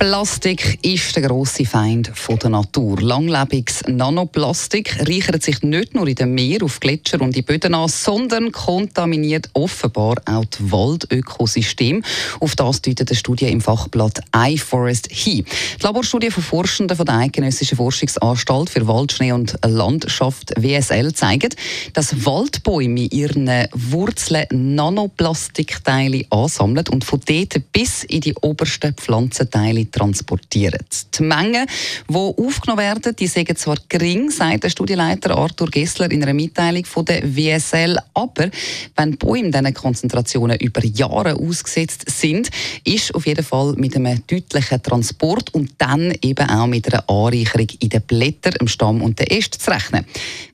Plastik ist der grosse Feind der Natur. Langlebiges Nanoplastik reichert sich nicht nur in den Meer, auf Gletscher und in Böden an, sondern kontaminiert offenbar auch das Waldökosystem. Auf das deutet eine Studie im Fachblatt iForest hin. Die Laborstudie von Forschenden von der Eidgenössischen Forschungsanstalt für Wald, Schnee und Landschaft WSL zeigt, dass Waldbäume ihren Wurzeln Nanoplastikteile ansammeln und von dort bis in die obersten Pflanzenteile transportieren. Die Mengen, die aufgenommen werden, die sind zwar gering, sagt der Studienleiter Arthur Gessler in einer Mitteilung von der WSL, aber wenn Bäume diesen Konzentrationen über Jahre ausgesetzt sind, ist auf jeden Fall mit einem deutlichen Transport und dann eben auch mit einer Anreicherung in den Blättern, im Stamm und den Ästen zu rechnen.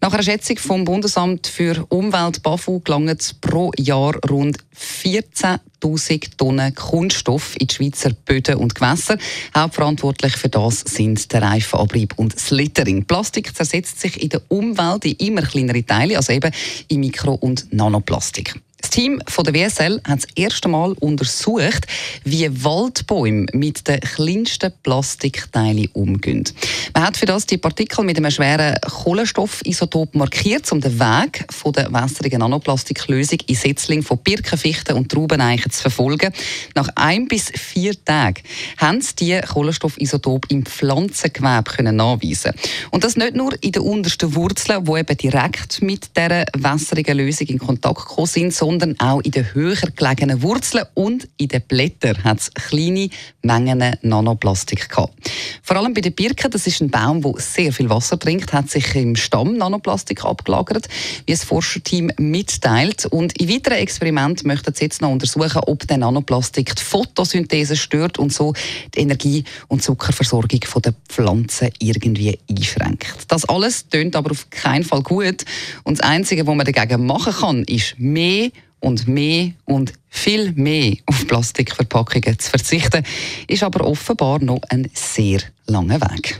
Nach einer Schätzung vom Bundesamt für Umwelt BAFU gelangen pro Jahr rund 14.000 Tonnen Kunststoff in die Schweizer Böden und Gewässer. Hauptverantwortlich für das sind der Reifenabrieb und das Littering. Plastik zersetzt sich in der Umwelt in immer kleinere Teile, also eben in Mikro- und Nanoplastik. Das Team von der WSL hat das erste Mal untersucht, wie Waldbäume mit den kleinsten Plastikteilen umgehen. Man hat für das die Partikel mit einem schweren Kohlenstoffisotop markiert, um den Weg von der wässrigen Nanoplastiklösung in Setzling von Birkenfichten und Traubeneichen zu verfolgen. Nach ein bis vier Tagen haben sie die Kohlenstoffisotop im Pflanzengewebe können nachweisen. Und das nicht nur in den untersten Wurzeln, wo eben direkt mit der wässrigen Lösung in Kontakt gekommen sind, sondern auch in den höher gelegenen Wurzeln und in den Blättern hat es kleine Mengen Nanoplastik gehabt. Vor allem bei den Birken, das ist ein Baum, der sehr viel Wasser trinkt, hat sich im Stamm Nanoplastik abgelagert, wie das Forscherteam mitteilt. Und in weiteren Experimenten möchten sie jetzt noch untersuchen, ob der Nanoplastik die Photosynthese stört und so die Energie- und Zuckerversorgung der Pflanzen irgendwie einschränkt. Das alles tönt aber auf keinen Fall gut. Und das Einzige, was man dagegen machen kann, ist mehr und mehr und viel mehr auf Plastikverpackungen zu verzichten, ist aber offenbar noch ein sehr langer Weg.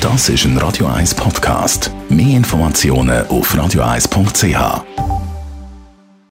Das ist ein Radio 1 Podcast. Mehr Informationen auf radio1.ch.